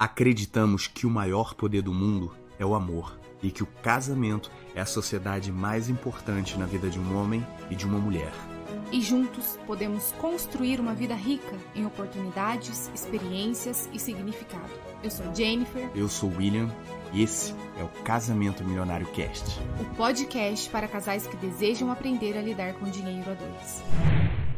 Acreditamos que o maior poder do mundo é o amor e que o casamento é a sociedade mais importante na vida de um homem e de uma mulher. E juntos podemos construir uma vida rica em oportunidades, experiências e significado. Eu sou Jennifer. Eu sou William e esse é o Casamento Milionário Cast o podcast para casais que desejam aprender a lidar com dinheiro a dois.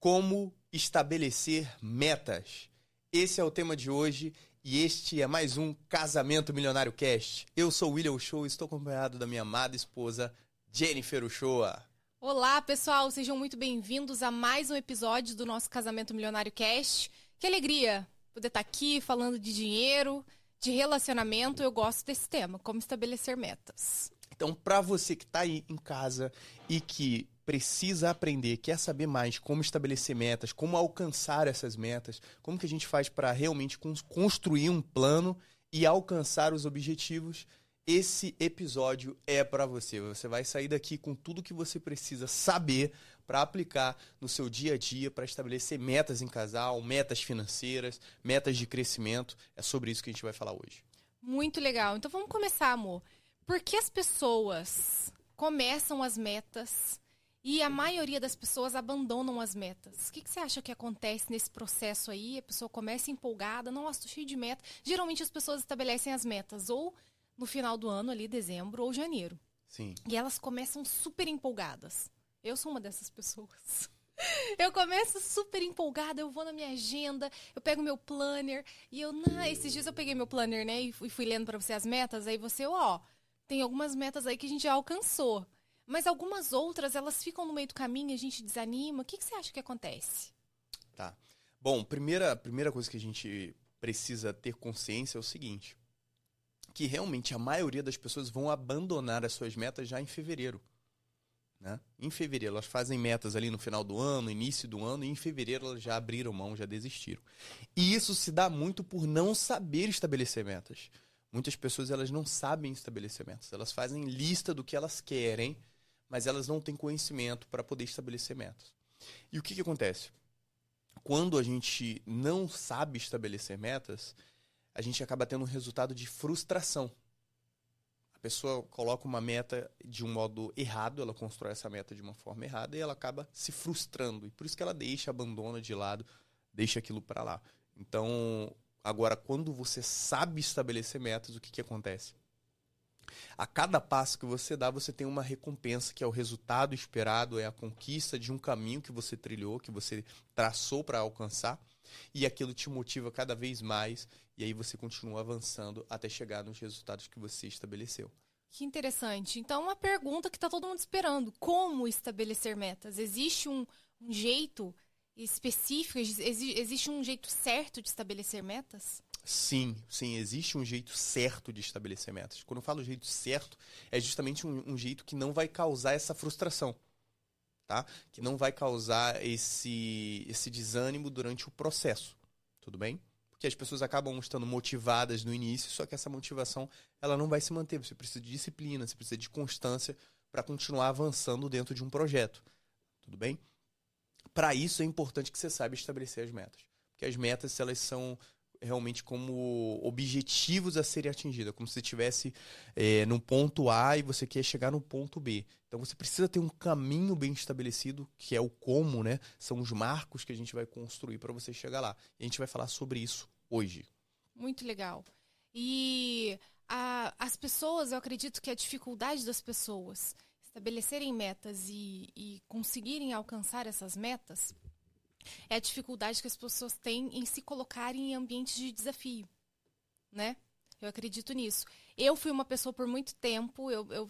Como estabelecer metas? Esse é o tema de hoje e este é mais um Casamento Milionário Cast. Eu sou William Show e estou acompanhado da minha amada esposa Jennifer Uchoa. Olá, pessoal, sejam muito bem-vindos a mais um episódio do nosso Casamento Milionário Cast. Que alegria poder estar aqui falando de dinheiro, de relacionamento. Eu gosto desse tema, como estabelecer metas. Então, para você que está aí em casa e que precisa aprender, quer saber mais como estabelecer metas, como alcançar essas metas, como que a gente faz para realmente construir um plano e alcançar os objetivos, esse episódio é para você. Você vai sair daqui com tudo que você precisa saber para aplicar no seu dia a dia, para estabelecer metas em casal, metas financeiras, metas de crescimento. É sobre isso que a gente vai falar hoje. Muito legal. Então vamos começar, amor. Por que as pessoas começam as metas e a maioria das pessoas abandonam as metas? O que, que você acha que acontece nesse processo aí? A pessoa começa empolgada, nossa, tô cheio de meta. Geralmente as pessoas estabelecem as metas ou no final do ano, ali, dezembro ou janeiro. Sim. E elas começam super empolgadas. Eu sou uma dessas pessoas. Eu começo super empolgada, eu vou na minha agenda, eu pego meu planner e eu, não, esses dias eu peguei meu planner, né, e fui, fui lendo para você as metas, aí você, ó, tem algumas metas aí que a gente já alcançou, mas algumas outras, elas ficam no meio do caminho, a gente desanima. O que, que você acha que acontece? Tá. Bom, primeira, primeira coisa que a gente precisa ter consciência é o seguinte: que realmente a maioria das pessoas vão abandonar as suas metas já em fevereiro. Né? Em fevereiro, elas fazem metas ali no final do ano, início do ano, e em fevereiro elas já abriram mão, já desistiram. E isso se dá muito por não saber estabelecer metas. Muitas pessoas elas não sabem estabelecer metas. Elas fazem lista do que elas querem, mas elas não têm conhecimento para poder estabelecer metas. E o que, que acontece? Quando a gente não sabe estabelecer metas, a gente acaba tendo um resultado de frustração. A pessoa coloca uma meta de um modo errado, ela constrói essa meta de uma forma errada e ela acaba se frustrando. E por isso que ela deixa, abandona de lado, deixa aquilo para lá. Então, agora, quando você sabe estabelecer metas, o que, que acontece? A cada passo que você dá, você tem uma recompensa, que é o resultado esperado, é a conquista de um caminho que você trilhou, que você traçou para alcançar, e aquilo te motiva cada vez mais e aí você continua avançando até chegar nos resultados que você estabeleceu. Que interessante. Então, uma pergunta que está todo mundo esperando: como estabelecer metas? Existe um, um jeito específico? Existe um jeito certo de estabelecer metas? Sim, sim, existe um jeito certo de estabelecer metas. Quando eu falo jeito certo, é justamente um, um jeito que não vai causar essa frustração. Tá? Que não vai causar esse, esse desânimo durante o processo. Tudo bem? que as pessoas acabam estando motivadas no início, só que essa motivação ela não vai se manter. Você precisa de disciplina, você precisa de constância para continuar avançando dentro de um projeto. Tudo bem? Para isso é importante que você saiba estabelecer as metas. Porque as metas elas são realmente como objetivos a serem atingidos, como se você estivesse é, no ponto A e você quer chegar no ponto B. Então você precisa ter um caminho bem estabelecido, que é o como, né? São os marcos que a gente vai construir para você chegar lá. E a gente vai falar sobre isso hoje. Muito legal. E a, as pessoas, eu acredito que a dificuldade das pessoas estabelecerem metas e, e conseguirem alcançar essas metas é a dificuldade que as pessoas têm em se colocarem em ambientes de desafio, né? Eu acredito nisso. Eu fui uma pessoa por muito tempo, eu, eu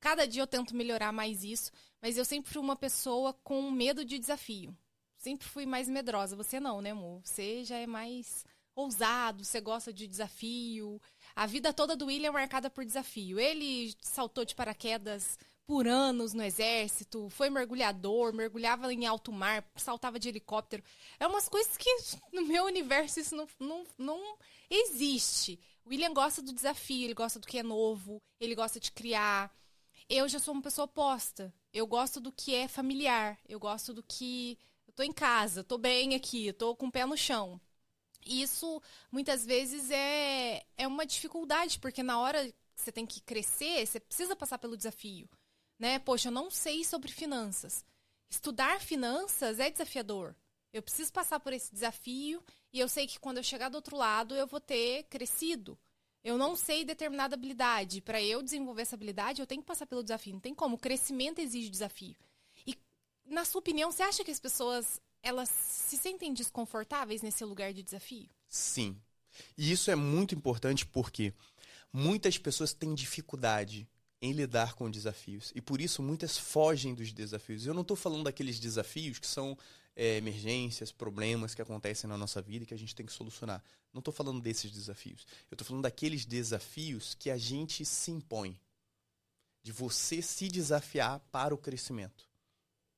cada dia eu tento melhorar mais isso, mas eu sempre fui uma pessoa com medo de desafio. Sempre fui mais medrosa. Você não, né, amor? Você já é mais ousado, você gosta de desafio. A vida toda do William é marcada por desafio. Ele saltou de paraquedas por anos no exército, foi mergulhador, mergulhava em alto mar, saltava de helicóptero. É umas coisas que no meu universo isso não, não, não existe. O William gosta do desafio, ele gosta do que é novo, ele gosta de criar. Eu já sou uma pessoa oposta. Eu gosto do que é familiar, eu gosto do que tô em casa, tô bem aqui, tô com o pé no chão. Isso muitas vezes é, é uma dificuldade, porque na hora que você tem que crescer, você precisa passar pelo desafio. Né? Poxa, eu não sei sobre finanças. Estudar finanças é desafiador. Eu preciso passar por esse desafio e eu sei que quando eu chegar do outro lado eu vou ter crescido. Eu não sei determinada habilidade. Para eu desenvolver essa habilidade, eu tenho que passar pelo desafio. Não tem como. O crescimento exige desafio. E, na sua opinião, você acha que as pessoas elas se sentem desconfortáveis nesse lugar de desafio? Sim. E isso é muito importante porque muitas pessoas têm dificuldade em lidar com desafios. E por isso muitas fogem dos desafios. Eu não estou falando daqueles desafios que são é, emergências, problemas que acontecem na nossa vida e que a gente tem que solucionar. Não estou falando desses desafios. Eu estou falando daqueles desafios que a gente se impõe. De você se desafiar para o crescimento.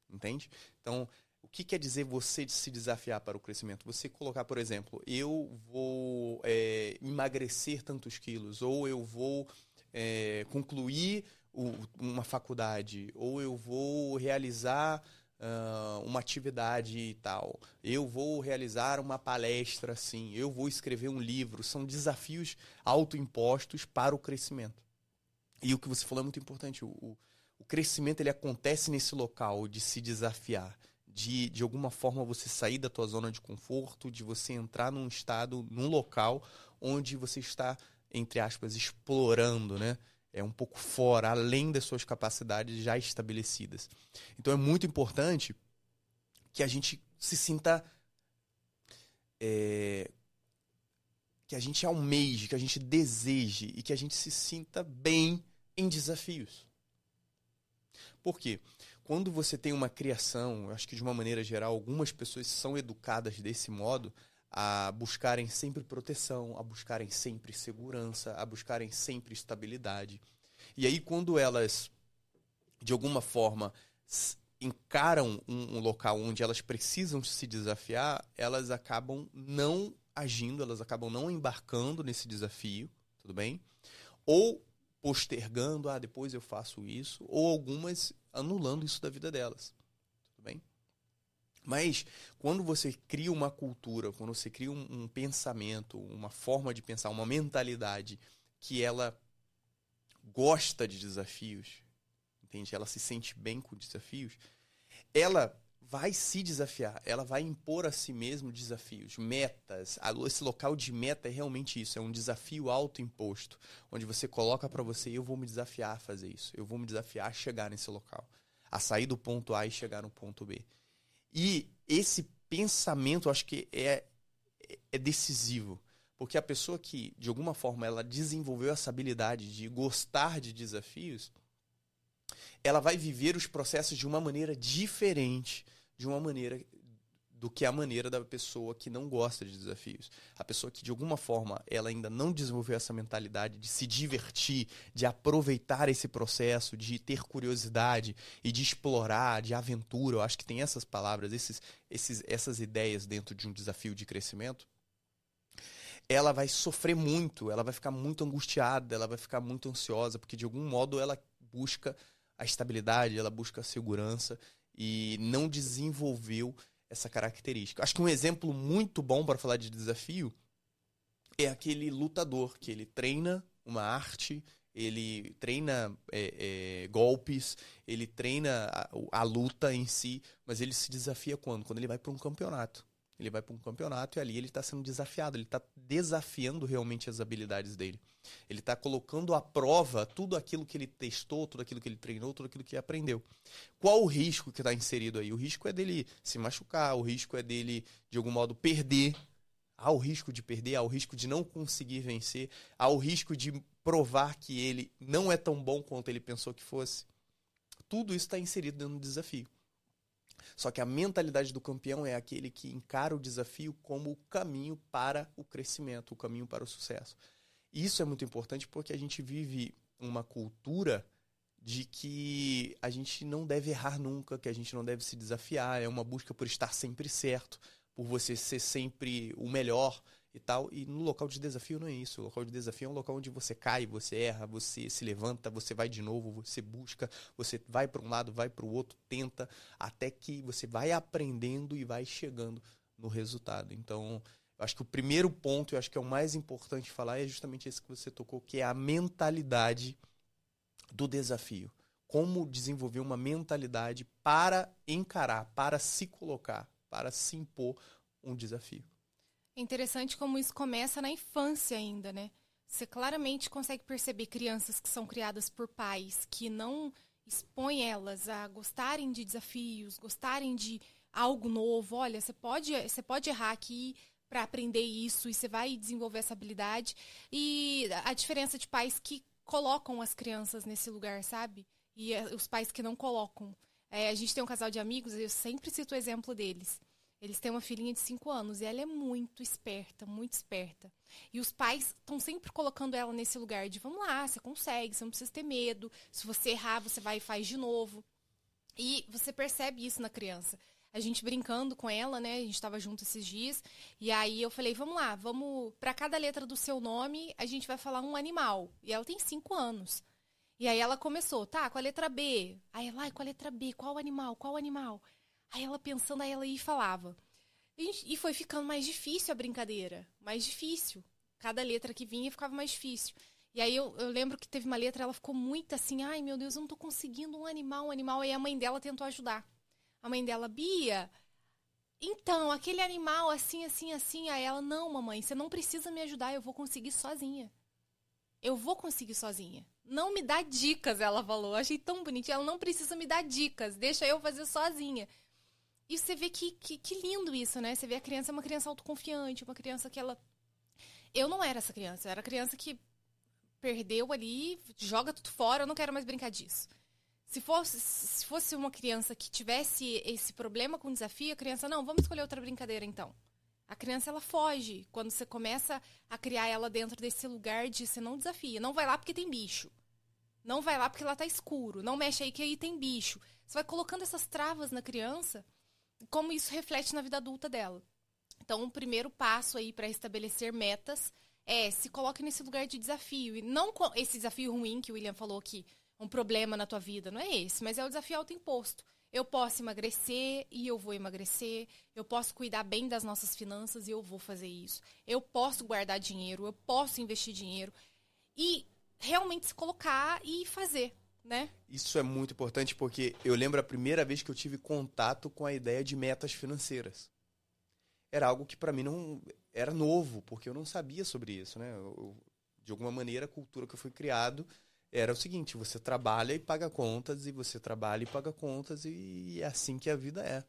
Entende? Então, o que quer dizer você se desafiar para o crescimento? Você colocar, por exemplo, eu vou é, emagrecer tantos quilos, ou eu vou é, concluir o, uma faculdade, ou eu vou realizar uh, uma atividade e tal. Eu vou realizar uma palestra assim, eu vou escrever um livro. São desafios autoimpostos para o crescimento. E o que você falou é muito importante. O, o, o crescimento ele acontece nesse local de se desafiar. De, de alguma forma você sair da tua zona de conforto, de você entrar num estado, num local onde você está, entre aspas, explorando, né? é um pouco fora, além das suas capacidades já estabelecidas. Então é muito importante que a gente se sinta. É, que a gente almeje, que a gente deseje e que a gente se sinta bem em desafios. Por quê? Quando você tem uma criação, acho que de uma maneira geral, algumas pessoas são educadas desse modo, a buscarem sempre proteção, a buscarem sempre segurança, a buscarem sempre estabilidade. E aí, quando elas, de alguma forma, encaram um, um local onde elas precisam se desafiar, elas acabam não agindo, elas acabam não embarcando nesse desafio, tudo bem? Ou postergando, ah, depois eu faço isso, ou algumas anulando isso da vida delas? Mas quando você cria uma cultura, quando você cria um, um pensamento, uma forma de pensar, uma mentalidade que ela gosta de desafios, entende? Ela se sente bem com desafios, ela vai se desafiar, ela vai impor a si mesmo desafios, metas. Esse local de meta é realmente isso, é um desafio autoimposto, onde você coloca para você, eu vou me desafiar a fazer isso, eu vou me desafiar a chegar nesse local, a sair do ponto A e chegar no ponto B. E esse pensamento, eu acho que é, é decisivo. Porque a pessoa que, de alguma forma, ela desenvolveu essa habilidade de gostar de desafios, ela vai viver os processos de uma maneira diferente, de uma maneira do que a maneira da pessoa que não gosta de desafios. A pessoa que de alguma forma ela ainda não desenvolveu essa mentalidade de se divertir, de aproveitar esse processo, de ter curiosidade e de explorar, de aventura. Eu acho que tem essas palavras, esses, esses, essas ideias dentro de um desafio de crescimento. Ela vai sofrer muito, ela vai ficar muito angustiada, ela vai ficar muito ansiosa, porque de algum modo ela busca a estabilidade, ela busca a segurança e não desenvolveu essa característica. Acho que um exemplo muito bom para falar de desafio é aquele lutador que ele treina uma arte, ele treina é, é, golpes, ele treina a, a, luta em si, mas ele se desafia quando? Quando ele vai para um campeonato. Ele vai para um campeonato e ali ele está sendo desafiado, ele está desafiando realmente as habilidades dele. Ele está colocando à prova tudo aquilo que ele testou, tudo aquilo que ele treinou, tudo aquilo que ele aprendeu. Qual o risco que está inserido aí? O risco é dele se machucar, o risco é dele, de algum modo, perder. Há o risco de perder, há o risco de não conseguir vencer, há o risco de provar que ele não é tão bom quanto ele pensou que fosse. Tudo isso está inserido dentro do desafio. Só que a mentalidade do campeão é aquele que encara o desafio como o caminho para o crescimento, o caminho para o sucesso. Isso é muito importante porque a gente vive uma cultura de que a gente não deve errar nunca, que a gente não deve se desafiar, é uma busca por estar sempre certo, por você ser sempre o melhor. E tal. E no local de desafio não é isso. O local de desafio é um local onde você cai, você erra, você se levanta, você vai de novo, você busca, você vai para um lado, vai para o outro, tenta, até que você vai aprendendo e vai chegando no resultado. Então, eu acho que o primeiro ponto, eu acho que é o mais importante falar, é justamente esse que você tocou, que é a mentalidade do desafio. Como desenvolver uma mentalidade para encarar, para se colocar, para se impor um desafio. É interessante como isso começa na infância ainda, né? Você claramente consegue perceber crianças que são criadas por pais que não expõem elas a gostarem de desafios, gostarem de algo novo. Olha, você pode, você pode errar aqui para aprender isso e você vai desenvolver essa habilidade. E a diferença de pais que colocam as crianças nesse lugar, sabe? E eh, os pais que não colocam. É, a gente tem um casal de amigos, eu sempre cito o exemplo deles. Eles têm uma filhinha de 5 anos e ela é muito esperta, muito esperta. E os pais estão sempre colocando ela nesse lugar de vamos lá, você consegue, você não precisa ter medo. Se você errar, você vai e faz de novo. E você percebe isso na criança. A gente brincando com ela, né? A gente estava junto esses dias. E aí eu falei, vamos lá, vamos. Para cada letra do seu nome, a gente vai falar um animal. E ela tem 5 anos. E aí ela começou, tá, com a letra B. Aí ela, com a letra B, qual animal? Qual animal? Aí ela pensando, aí ela ia e falava. E, foi ficando mais difícil a brincadeira. Mais difícil. Cada letra que vinha ficava mais difícil. E aí eu, eu, lembro que teve uma letra, ela ficou muito assim, ai meu Deus, eu não tô conseguindo um animal, um animal. Aí a mãe dela tentou ajudar. A mãe dela, Bia, então, aquele animal assim, assim, assim. Aí ela, não, mamãe, você não precisa me ajudar, eu vou conseguir sozinha. Eu vou conseguir sozinha. Não me dá dicas, ela falou. achei tão bonitinho. Ela não precisa me dar dicas, deixa eu fazer sozinha. E você vê que, que, que lindo isso, né? Você vê a criança é uma criança autoconfiante, uma criança que ela. Eu não era essa criança, eu era criança que perdeu ali, joga tudo fora, eu não quero mais brincar disso. Se fosse, se fosse uma criança que tivesse esse problema com desafio, a criança, não, vamos escolher outra brincadeira então. A criança, ela foge. Quando você começa a criar ela dentro desse lugar de você não desafia. Não vai lá porque tem bicho. Não vai lá porque lá tá escuro. Não mexe aí que aí tem bicho. Você vai colocando essas travas na criança como isso reflete na vida adulta dela. Então, o primeiro passo aí para estabelecer metas é se coloque nesse lugar de desafio. E não esse desafio ruim que o William falou aqui, um problema na tua vida, não é esse, mas é o desafio autoimposto. Eu posso emagrecer e eu vou emagrecer. Eu posso cuidar bem das nossas finanças e eu vou fazer isso. Eu posso guardar dinheiro, eu posso investir dinheiro. E realmente se colocar e fazer né? Isso é muito importante porque eu lembro a primeira vez que eu tive contato com a ideia de metas financeiras. Era algo que para mim não era novo, porque eu não sabia sobre isso, né? Eu, de alguma maneira, a cultura que eu fui criado era o seguinte: você trabalha e paga contas, e você trabalha e paga contas, e é assim que a vida é.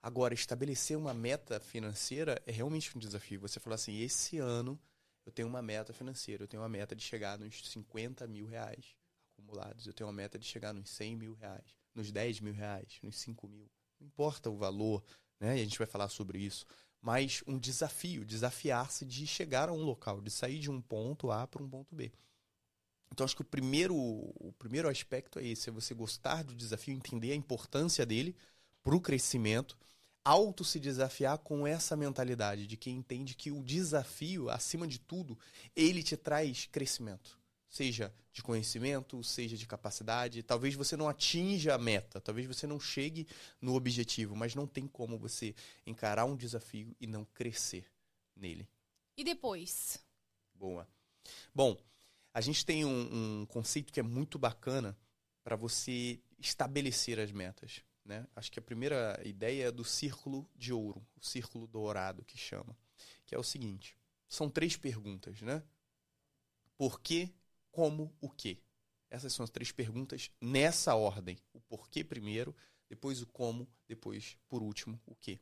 Agora, estabelecer uma meta financeira é realmente um desafio. Você falar assim: esse ano eu tenho uma meta financeira, eu tenho uma meta de chegar nos 50 mil reais acumulados. Eu tenho uma meta de chegar nos 100 mil reais, nos 10 mil reais, nos 5 mil. Não importa o valor, né? E a gente vai falar sobre isso. Mas um desafio, desafiar-se de chegar a um local, de sair de um ponto A para um ponto B. Então acho que o primeiro, o primeiro aspecto é esse, é você gostar do desafio, entender a importância dele para o crescimento, auto se desafiar com essa mentalidade de quem entende que o desafio, acima de tudo, ele te traz crescimento seja de conhecimento, seja de capacidade. Talvez você não atinja a meta, talvez você não chegue no objetivo, mas não tem como você encarar um desafio e não crescer nele. E depois? Boa. Bom, a gente tem um, um conceito que é muito bacana para você estabelecer as metas. Né? Acho que a primeira ideia é do círculo de ouro, o círculo dourado que chama, que é o seguinte: são três perguntas, né? Por que como, o que? Essas são as três perguntas nessa ordem. O porquê primeiro, depois o como, depois, por último, o que.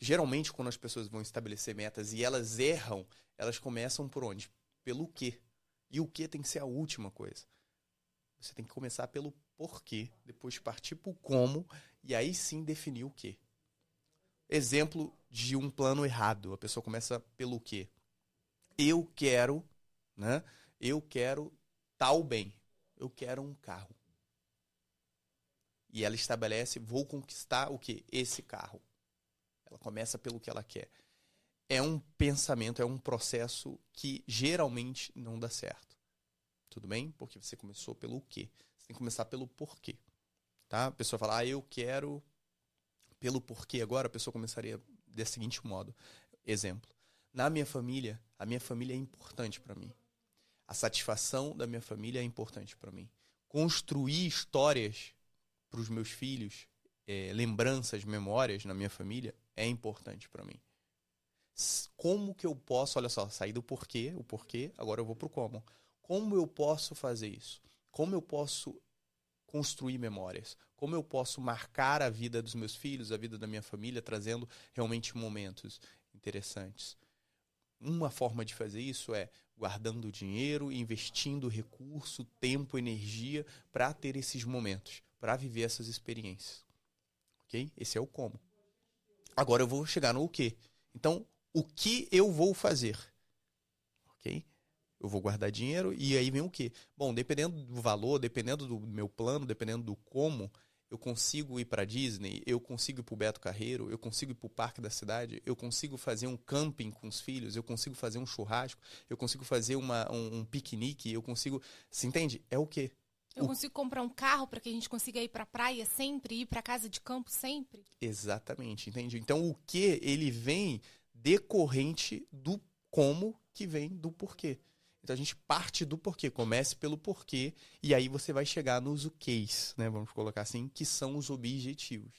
Geralmente, quando as pessoas vão estabelecer metas e elas erram, elas começam por onde? Pelo que. E o que tem que ser a última coisa. Você tem que começar pelo porquê, depois partir para o como e aí sim definir o que. Exemplo de um plano errado. A pessoa começa pelo que. Eu quero, né? Eu quero tal bem. Eu quero um carro. E ela estabelece, vou conquistar o que? Esse carro. Ela começa pelo que ela quer. é um pensamento, é um processo que geralmente não dá certo. Tudo bem? Porque você começou pelo quê? Você tem que começar pelo porquê. Tá? A pessoa fala, ah, eu quero pelo porquê agora, a pessoa começaria desse seguinte modo. Exemplo. Na minha família, a minha família é importante para mim. A satisfação da minha família é importante para mim. Construir histórias para os meus filhos, é, lembranças, memórias na minha família é importante para mim. Como que eu posso, olha só, sair do porquê, o porquê, agora eu vou pro como. Como eu posso fazer isso? Como eu posso construir memórias? Como eu posso marcar a vida dos meus filhos, a vida da minha família, trazendo realmente momentos interessantes? Uma forma de fazer isso é guardando dinheiro, investindo recurso, tempo, energia para ter esses momentos, para viver essas experiências. Ok? Esse é o como. Agora eu vou chegar no o que. Então, o que eu vou fazer? Ok? Eu vou guardar dinheiro e aí vem o quê? Bom, dependendo do valor, dependendo do meu plano, dependendo do como, eu consigo ir para Disney, eu consigo ir para o Beto Carreiro, eu consigo ir para o Parque da Cidade, eu consigo fazer um camping com os filhos, eu consigo fazer um churrasco, eu consigo fazer uma, um, um piquenique, eu consigo. Você entende? É o quê? Eu o... consigo comprar um carro para que a gente consiga ir para a praia sempre, ir para casa de campo sempre? Exatamente, entende? Então o que ele vem decorrente do como que vem do porquê. Então a gente parte do porquê, comece pelo porquê e aí você vai chegar nos o case, né? Vamos colocar assim, que são os objetivos.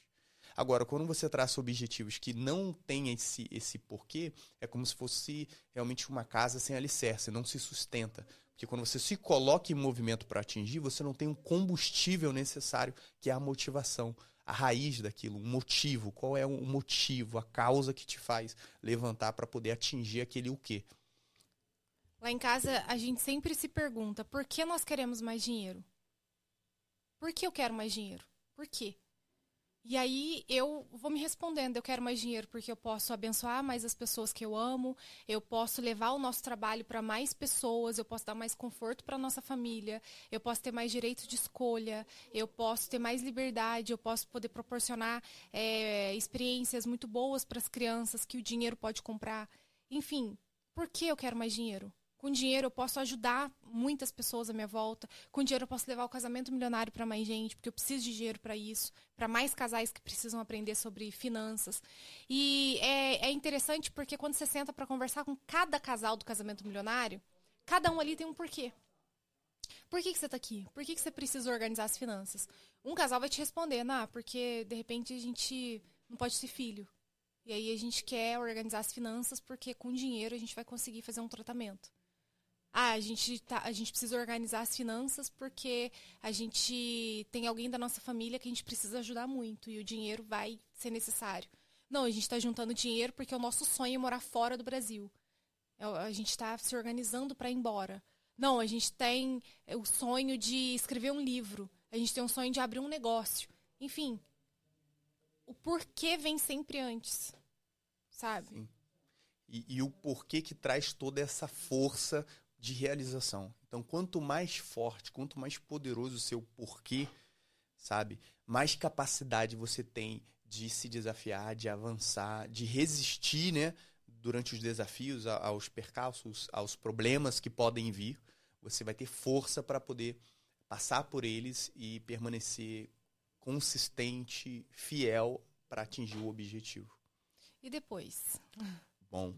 Agora, quando você traça objetivos que não tem esse, esse porquê, é como se fosse realmente uma casa sem alicerce, não se sustenta. Porque quando você se coloca em movimento para atingir, você não tem um combustível necessário, que é a motivação, a raiz daquilo, um motivo. Qual é o motivo, a causa que te faz levantar para poder atingir aquele o quê? Lá em casa, a gente sempre se pergunta por que nós queremos mais dinheiro? Por que eu quero mais dinheiro? Por quê? E aí eu vou me respondendo, eu quero mais dinheiro porque eu posso abençoar mais as pessoas que eu amo, eu posso levar o nosso trabalho para mais pessoas, eu posso dar mais conforto para nossa família, eu posso ter mais direito de escolha, eu posso ter mais liberdade, eu posso poder proporcionar é, experiências muito boas para as crianças que o dinheiro pode comprar. Enfim, por que eu quero mais dinheiro? Com dinheiro eu posso ajudar muitas pessoas à minha volta. Com dinheiro eu posso levar o casamento milionário para mais gente, porque eu preciso de dinheiro para isso, para mais casais que precisam aprender sobre finanças. E é, é interessante porque quando você senta para conversar com cada casal do casamento milionário, cada um ali tem um porquê. Por que, que você está aqui? Por que, que você precisa organizar as finanças? Um casal vai te responder, ah, porque de repente a gente não pode ter filho. E aí a gente quer organizar as finanças porque com dinheiro a gente vai conseguir fazer um tratamento ah, a gente, tá, a gente precisa organizar as finanças porque a gente tem alguém da nossa família que a gente precisa ajudar muito e o dinheiro vai ser necessário. Não, a gente está juntando dinheiro porque o nosso sonho é morar fora do Brasil. É a gente está se organizando para ir embora. Não, a gente tem o sonho de escrever um livro. A gente tem um sonho de abrir um negócio. Enfim, o porquê vem sempre antes, sabe? Sim. E, e, o porquê que traz toda essa força de realização. Então, quanto mais forte, quanto mais poderoso o seu porquê, sabe? Mais capacidade você tem de se desafiar, de avançar, de resistir, né? Durante os desafios, aos percalços, aos problemas que podem vir. Você vai ter força para poder passar por eles e permanecer consistente, fiel para atingir o objetivo. E depois? Bom.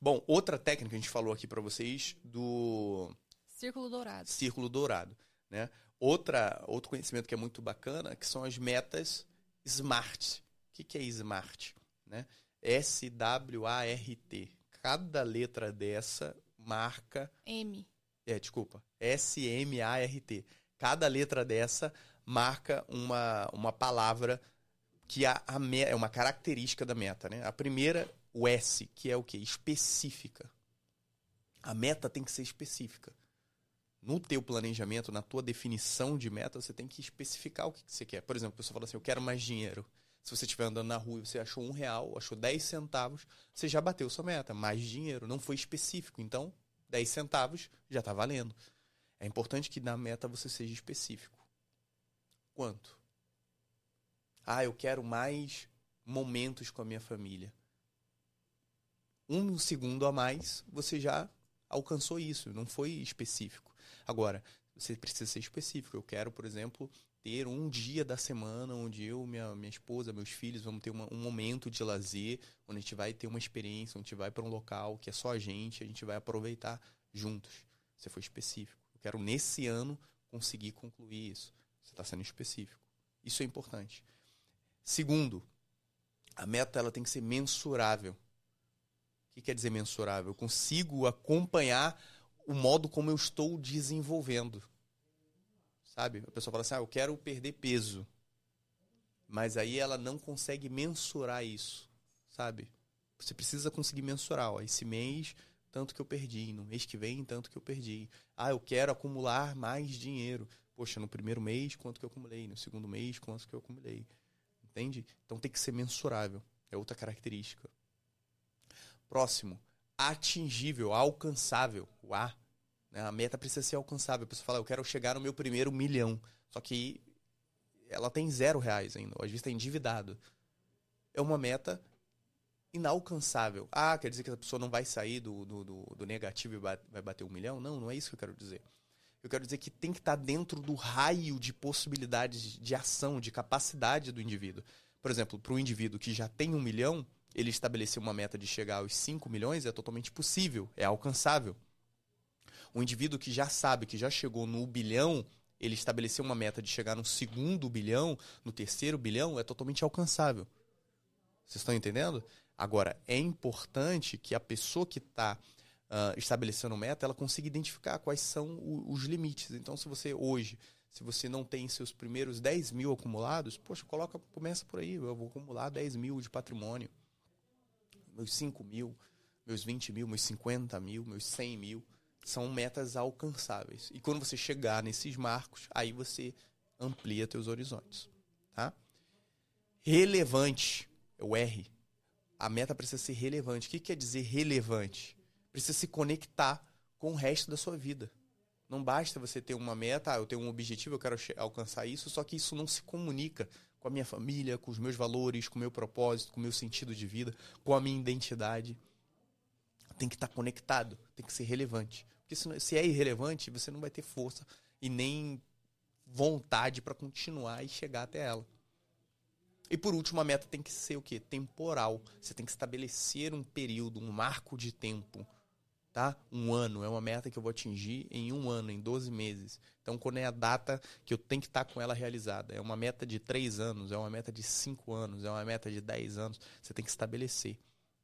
Bom, outra técnica que a gente falou aqui para vocês do círculo dourado. Círculo dourado, né? Outra, outro conhecimento que é muito bacana, que são as metas SMART. O que, que é SMART? Né? S-W-A-R-T. Cada letra dessa marca. M. É, desculpa. S-M-A-R-T. Cada letra dessa marca uma, uma palavra que a, a, é uma característica da meta. Né? A primeira o S, que é o que? Específica. A meta tem que ser específica. No teu planejamento, na tua definição de meta, você tem que especificar o que você quer. Por exemplo, a pessoa fala assim, eu quero mais dinheiro. Se você estiver andando na rua e você achou um real, achou 10 centavos, você já bateu sua meta. Mais dinheiro. Não foi específico. Então, 10 centavos já está valendo. É importante que na meta você seja específico. Quanto? Ah, eu quero mais momentos com a minha família. Um segundo a mais, você já alcançou isso, não foi específico. Agora, você precisa ser específico. Eu quero, por exemplo, ter um dia da semana onde eu, minha, minha esposa, meus filhos vamos ter uma, um momento de lazer, onde a gente vai ter uma experiência, onde a gente vai para um local que é só a gente, a gente vai aproveitar juntos. Você foi específico. Eu quero, nesse ano, conseguir concluir isso. Você está sendo específico. Isso é importante. Segundo, a meta ela tem que ser mensurável. Que quer dizer mensurável? Eu consigo acompanhar o modo como eu estou desenvolvendo. Sabe? A pessoa fala assim: ah, eu quero perder peso. Mas aí ela não consegue mensurar isso. Sabe? Você precisa conseguir mensurar. Ó, esse mês, tanto que eu perdi. No mês que vem, tanto que eu perdi. Ah, eu quero acumular mais dinheiro. Poxa, no primeiro mês, quanto que eu acumulei? No segundo mês, quanto que eu acumulei? Entende? Então tem que ser mensurável. É outra característica. Próximo. Atingível, alcançável. O A. Né? A meta precisa ser alcançável. A pessoa fala, eu quero chegar no meu primeiro milhão. Só que ela tem zero reais ainda. Às vezes está endividado. É uma meta inalcançável. Ah, quer dizer que a pessoa não vai sair do, do, do, do negativo e vai bater um milhão? Não, não é isso que eu quero dizer. Eu quero dizer que tem que estar tá dentro do raio de possibilidades de ação, de capacidade do indivíduo. Por exemplo, para um indivíduo que já tem um milhão, ele estabelecer uma meta de chegar aos 5 milhões é totalmente possível, é alcançável. Um indivíduo que já sabe que já chegou no bilhão, ele estabeleceu uma meta de chegar no segundo bilhão, no terceiro bilhão, é totalmente alcançável. Vocês estão entendendo? Agora, é importante que a pessoa que está uh, estabelecendo meta, ela consiga identificar quais são o, os limites. Então, se você hoje, se você não tem seus primeiros 10 mil acumulados, poxa, coloca, começa por aí, eu vou acumular 10 mil de patrimônio, meus 5 mil, meus 20 mil, meus 50 mil, meus 100 mil, são metas alcançáveis. E quando você chegar nesses marcos, aí você amplia teus horizontes, tá? Relevante, é o R. A meta precisa ser relevante. O que quer dizer relevante? precisa se conectar com o resto da sua vida. Não basta você ter uma meta, ah, eu tenho um objetivo, eu quero alcançar isso, só que isso não se comunica com a minha família, com os meus valores, com o meu propósito, com o meu sentido de vida, com a minha identidade. Tem que estar conectado, tem que ser relevante. Porque se, se é irrelevante, você não vai ter força e nem vontade para continuar e chegar até ela. E por último, a meta tem que ser o quê? Temporal. Você tem que estabelecer um período, um marco de tempo tá? Um ano é uma meta que eu vou atingir em um ano, em 12 meses. Então, quando é a data que eu tenho que estar com ela realizada? É uma meta de 3 anos, é uma meta de 5 anos, é uma meta de 10 anos. Você tem que estabelecer,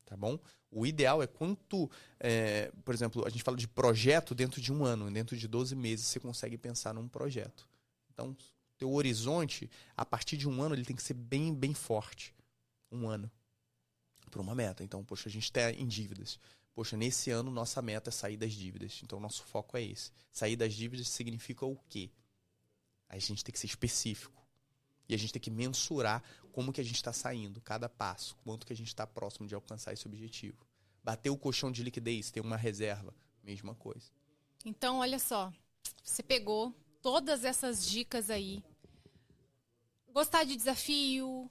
tá bom? O ideal é quanto, é, por exemplo, a gente fala de projeto dentro de um ano, dentro de 12 meses você consegue pensar num projeto. Então, teu horizonte, a partir de um ano, ele tem que ser bem, bem forte. Um ano. Para uma meta. Então, poxa, a gente está em dívidas poxa, nesse ano nossa meta é sair das dívidas. Então nosso foco é esse. Sair das dívidas significa o quê? A gente tem que ser específico. E a gente tem que mensurar como que a gente está saindo, cada passo, quanto que a gente está próximo de alcançar esse objetivo. Bater o colchão de liquidez, ter uma reserva, mesma coisa. Então, olha só, você pegou todas essas dicas aí. Gostar de desafio,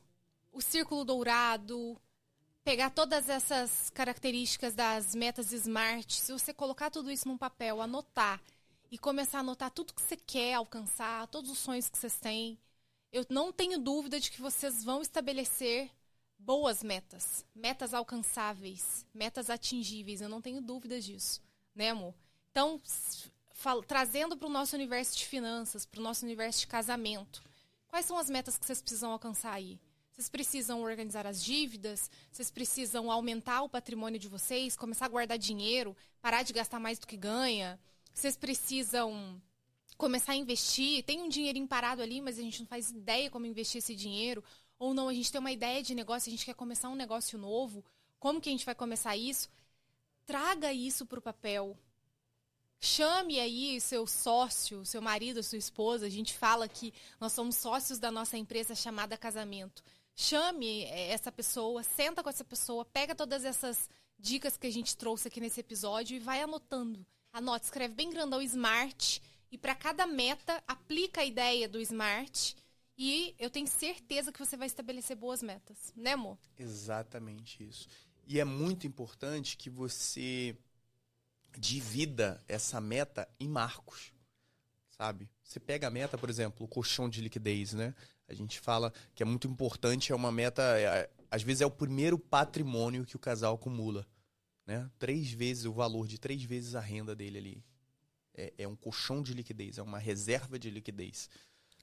o círculo dourado, pegar todas essas características das metas SMART, se você colocar tudo isso num papel, anotar e começar a anotar tudo que você quer alcançar, todos os sonhos que vocês têm, eu não tenho dúvida de que vocês vão estabelecer boas metas, metas alcançáveis, metas atingíveis, eu não tenho dúvidas disso, né, amor? Então, trazendo para o nosso universo de finanças, para o nosso universo de casamento, quais são as metas que vocês precisam alcançar aí? Vocês precisam organizar as dívidas, vocês precisam aumentar o patrimônio de vocês, começar a guardar dinheiro, parar de gastar mais do que ganha. Vocês precisam começar a investir. Tem um dinheirinho parado ali, mas a gente não faz ideia como investir esse dinheiro. Ou não, a gente tem uma ideia de negócio, a gente quer começar um negócio novo. Como que a gente vai começar isso? Traga isso para o papel. Chame aí seu sócio, seu marido, sua esposa. A gente fala que nós somos sócios da nossa empresa chamada Casamento chame é, essa pessoa, senta com essa pessoa, pega todas essas dicas que a gente trouxe aqui nesse episódio e vai anotando. Anota, escreve bem grandão Smart e para cada meta aplica a ideia do Smart e eu tenho certeza que você vai estabelecer boas metas, né, amor? Exatamente isso. E é muito importante que você divida essa meta em marcos, sabe? Você pega a meta, por exemplo, o colchão de liquidez, né? A gente fala que é muito importante, é uma meta, é, às vezes é o primeiro patrimônio que o casal acumula, né? Três vezes o valor de três vezes a renda dele ali. É, é um colchão de liquidez, é uma reserva de liquidez.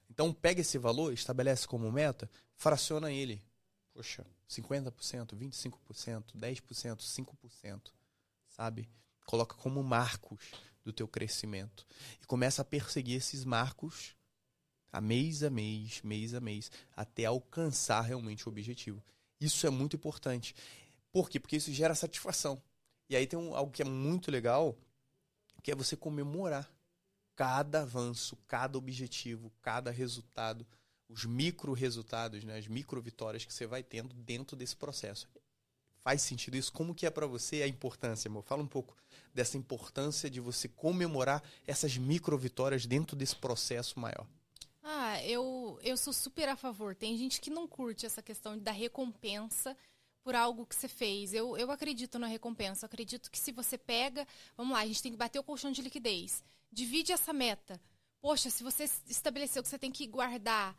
Então pega esse valor, estabelece como meta, fraciona ele. Poxa, 50%, 25%, 10%, 5%, sabe? Coloca como marcos do teu crescimento e começa a perseguir esses marcos a mês a mês, mês a mês, até alcançar realmente o objetivo. Isso é muito importante. Por quê? Porque isso gera satisfação. E aí tem um, algo que é muito legal, que é você comemorar cada avanço, cada objetivo, cada resultado, os micro resultados, né, as micro vitórias que você vai tendo dentro desse processo. Faz sentido isso? Como que é para você a importância, amor? Fala um pouco dessa importância de você comemorar essas micro vitórias dentro desse processo maior. Eu, eu sou super a favor. Tem gente que não curte essa questão da recompensa por algo que você fez. Eu, eu acredito na recompensa. Eu acredito que se você pega. Vamos lá, a gente tem que bater o colchão de liquidez. Divide essa meta. Poxa, se você estabeleceu que você tem que guardar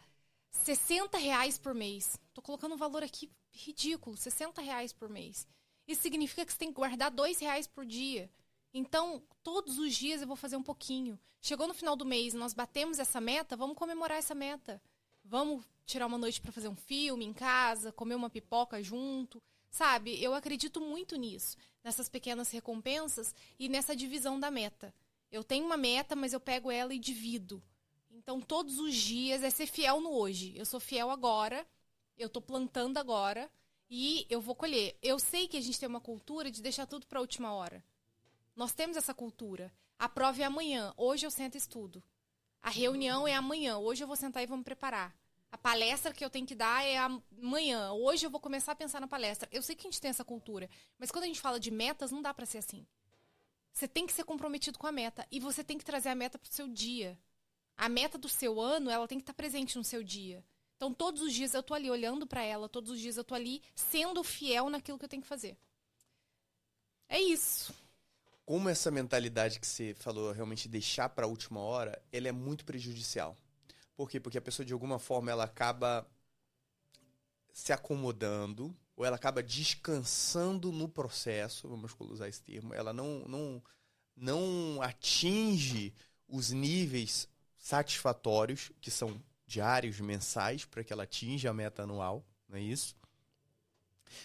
60 reais por mês. Tô colocando um valor aqui ridículo, 60 reais por mês. Isso significa que você tem que guardar 2 reais por dia. Então, todos os dias eu vou fazer um pouquinho. Chegou no final do mês, nós batemos essa meta, vamos comemorar essa meta. Vamos tirar uma noite para fazer um filme em casa, comer uma pipoca junto. Sabe, eu acredito muito nisso, nessas pequenas recompensas e nessa divisão da meta. Eu tenho uma meta, mas eu pego ela e divido. Então, todos os dias é ser fiel no hoje. Eu sou fiel agora, eu estou plantando agora e eu vou colher. Eu sei que a gente tem uma cultura de deixar tudo para a última hora. Nós temos essa cultura. A prova é amanhã, hoje eu sento e estudo. A reunião é amanhã, hoje eu vou sentar e vou me preparar. A palestra que eu tenho que dar é amanhã, hoje eu vou começar a pensar na palestra. Eu sei que a gente tem essa cultura, mas quando a gente fala de metas, não dá para ser assim. Você tem que ser comprometido com a meta e você tem que trazer a meta para o seu dia. A meta do seu ano, ela tem que estar presente no seu dia. Então, todos os dias eu tô ali olhando para ela, todos os dias eu tô ali sendo fiel naquilo que eu tenho que fazer. É isso como essa mentalidade que você falou, realmente deixar para a última hora, ela é muito prejudicial. Por quê? Porque a pessoa, de alguma forma, ela acaba se acomodando, ou ela acaba descansando no processo, vamos usar esse termo, ela não, não, não atinge os níveis satisfatórios, que são diários, mensais, para que ela atinja a meta anual, não é isso?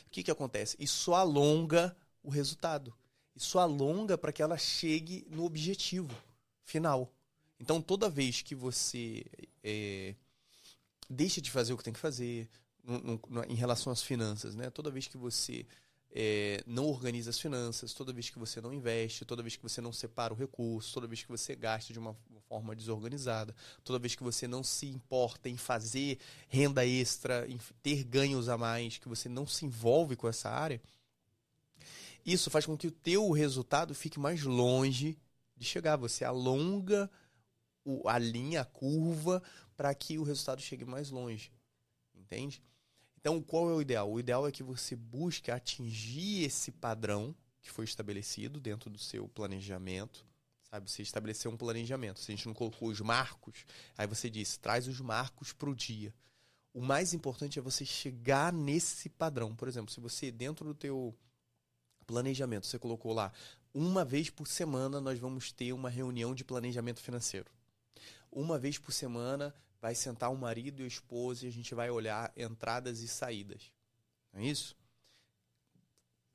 O que, que acontece? Isso alonga o resultado isso alonga para que ela chegue no objetivo final. Então, toda vez que você é, deixa de fazer o que tem que fazer no, no, em relação às finanças, né? toda vez que você é, não organiza as finanças, toda vez que você não investe, toda vez que você não separa o recurso, toda vez que você gasta de uma forma desorganizada, toda vez que você não se importa em fazer renda extra, em ter ganhos a mais, que você não se envolve com essa área, isso faz com que o teu resultado fique mais longe de chegar. Você alonga o, a linha, a curva, para que o resultado chegue mais longe. Entende? Então, qual é o ideal? O ideal é que você busque atingir esse padrão que foi estabelecido dentro do seu planejamento. Sabe, você estabeleceu um planejamento. Se a gente não colocou os marcos, aí você disse, traz os marcos para o dia. O mais importante é você chegar nesse padrão. Por exemplo, se você dentro do teu Planejamento, você colocou lá, uma vez por semana nós vamos ter uma reunião de planejamento financeiro. Uma vez por semana vai sentar o marido e a esposa e a gente vai olhar entradas e saídas. Não é isso?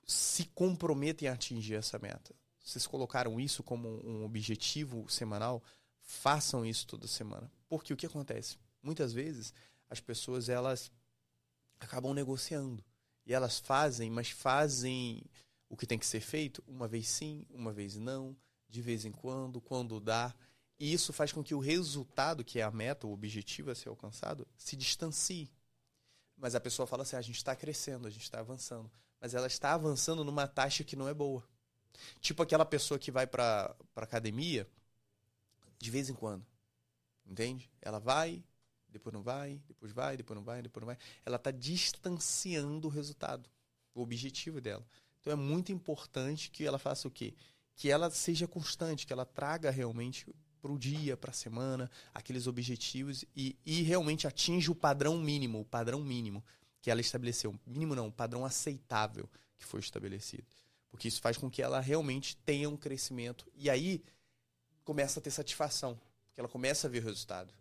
Se comprometem a atingir essa meta. Vocês colocaram isso como um objetivo semanal? Façam isso toda semana. Porque o que acontece? Muitas vezes as pessoas elas acabam negociando. E elas fazem, mas fazem o que tem que ser feito, uma vez sim, uma vez não, de vez em quando, quando dá. E isso faz com que o resultado, que é a meta, o objetivo a ser alcançado, se distancie. Mas a pessoa fala assim: ah, a gente está crescendo, a gente está avançando. Mas ela está avançando numa taxa que não é boa. Tipo aquela pessoa que vai para academia de vez em quando. Entende? Ela vai, depois não vai, depois vai, depois não vai, depois não vai. Ela está distanciando o resultado. o objetivo dela. Então é muito importante que ela faça o quê? Que ela seja constante, que ela traga realmente para o dia, para a semana, aqueles objetivos e, e realmente atinja o padrão mínimo, o padrão mínimo que ela estabeleceu. Mínimo não, o padrão aceitável que foi estabelecido. Porque isso faz com que ela realmente tenha um crescimento. E aí começa a ter satisfação, porque ela começa a ver o resultado.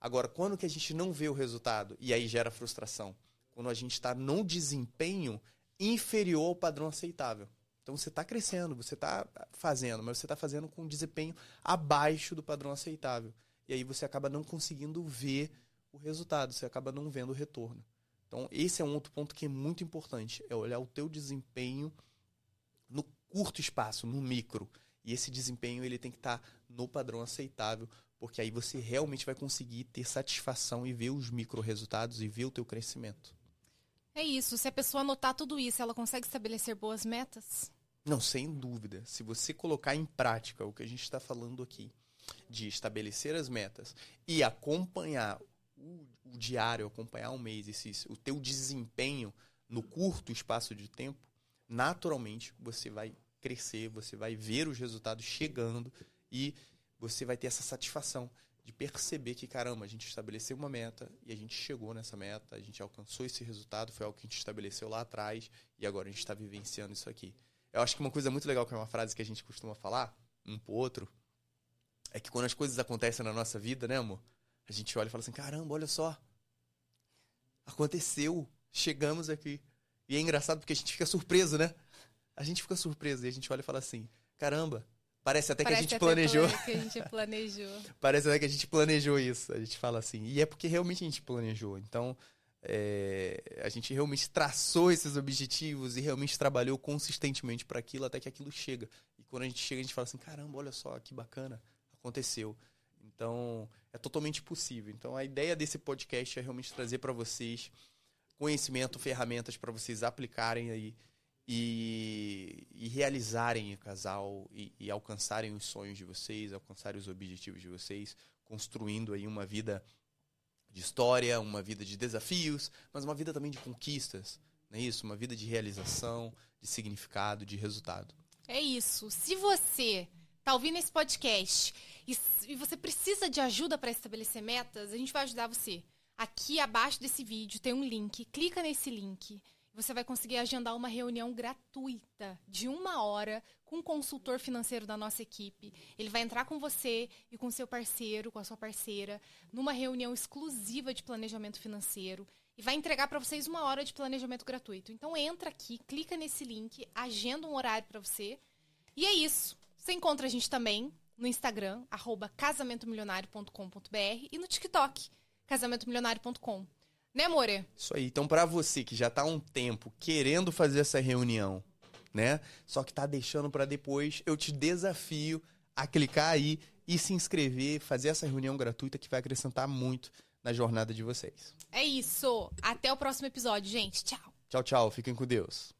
Agora, quando que a gente não vê o resultado e aí gera frustração? Quando a gente está num desempenho inferior ao padrão aceitável. Então você está crescendo, você está fazendo, mas você está fazendo com um desempenho abaixo do padrão aceitável. E aí você acaba não conseguindo ver o resultado, você acaba não vendo o retorno. Então esse é um outro ponto que é muito importante, é olhar o teu desempenho no curto espaço, no micro. E esse desempenho ele tem que estar tá no padrão aceitável, porque aí você realmente vai conseguir ter satisfação e ver os micro resultados e ver o teu crescimento. É isso. Se a pessoa anotar tudo isso, ela consegue estabelecer boas metas? Não, sem dúvida. Se você colocar em prática o que a gente está falando aqui, de estabelecer as metas e acompanhar o, o diário, acompanhar o mês, esse, o teu desempenho no curto espaço de tempo, naturalmente você vai crescer, você vai ver os resultados chegando e você vai ter essa satisfação de perceber que, caramba, a gente estabeleceu uma meta e a gente chegou nessa meta, a gente alcançou esse resultado, foi algo que a gente estabeleceu lá atrás e agora a gente está vivenciando isso aqui. Eu acho que uma coisa muito legal, que é uma frase que a gente costuma falar, um pro outro, é que quando as coisas acontecem na nossa vida, né, amor? A gente olha e fala assim: caramba, olha só. Aconteceu. Chegamos aqui. E é engraçado porque a gente fica surpreso, né? A gente fica surpreso e a gente olha e fala assim: caramba, Parece até Parece que a gente planejou. Que a gente planejou. Parece até que a gente planejou isso. A gente fala assim. E é porque realmente a gente planejou. Então, é, a gente realmente traçou esses objetivos e realmente trabalhou consistentemente para aquilo até que aquilo chega. E quando a gente chega, a gente fala assim: caramba, olha só que bacana, aconteceu. Então, é totalmente possível. Então, a ideia desse podcast é realmente trazer para vocês conhecimento, ferramentas para vocês aplicarem aí e, e realizarem o casal e, e, alcançarem os sonhos de vocês, alcançarem os objetivos de vocês, construindo aí uma vida de história, uma vida de desafios, mas uma vida também de conquistas, não é isso? Uma vida de realização, de significado, de resultado. É isso. Se você está ouvindo esse podcast e, e você precisa de ajuda para estabelecer metas, a gente vai ajudar você. Aqui abaixo desse vídeo tem um link, clica nesse link você vai conseguir agendar uma reunião gratuita de uma hora com um consultor financeiro da nossa equipe. Ele vai entrar com você e com seu parceiro, com a sua parceira, numa reunião exclusiva de planejamento financeiro e vai entregar para vocês uma hora de planejamento gratuito. Então entra aqui, clica nesse link, agenda um horário para você. E é isso. Você encontra a gente também no Instagram, casamentomilionário.com.br e no TikTok, casamentomilionário.com. Né, More? Isso aí. Então, para você que já tá há um tempo querendo fazer essa reunião, né? Só que tá deixando para depois, eu te desafio a clicar aí e se inscrever, fazer essa reunião gratuita que vai acrescentar muito na jornada de vocês. É isso. Até o próximo episódio, gente. Tchau. Tchau, tchau. Fiquem com Deus.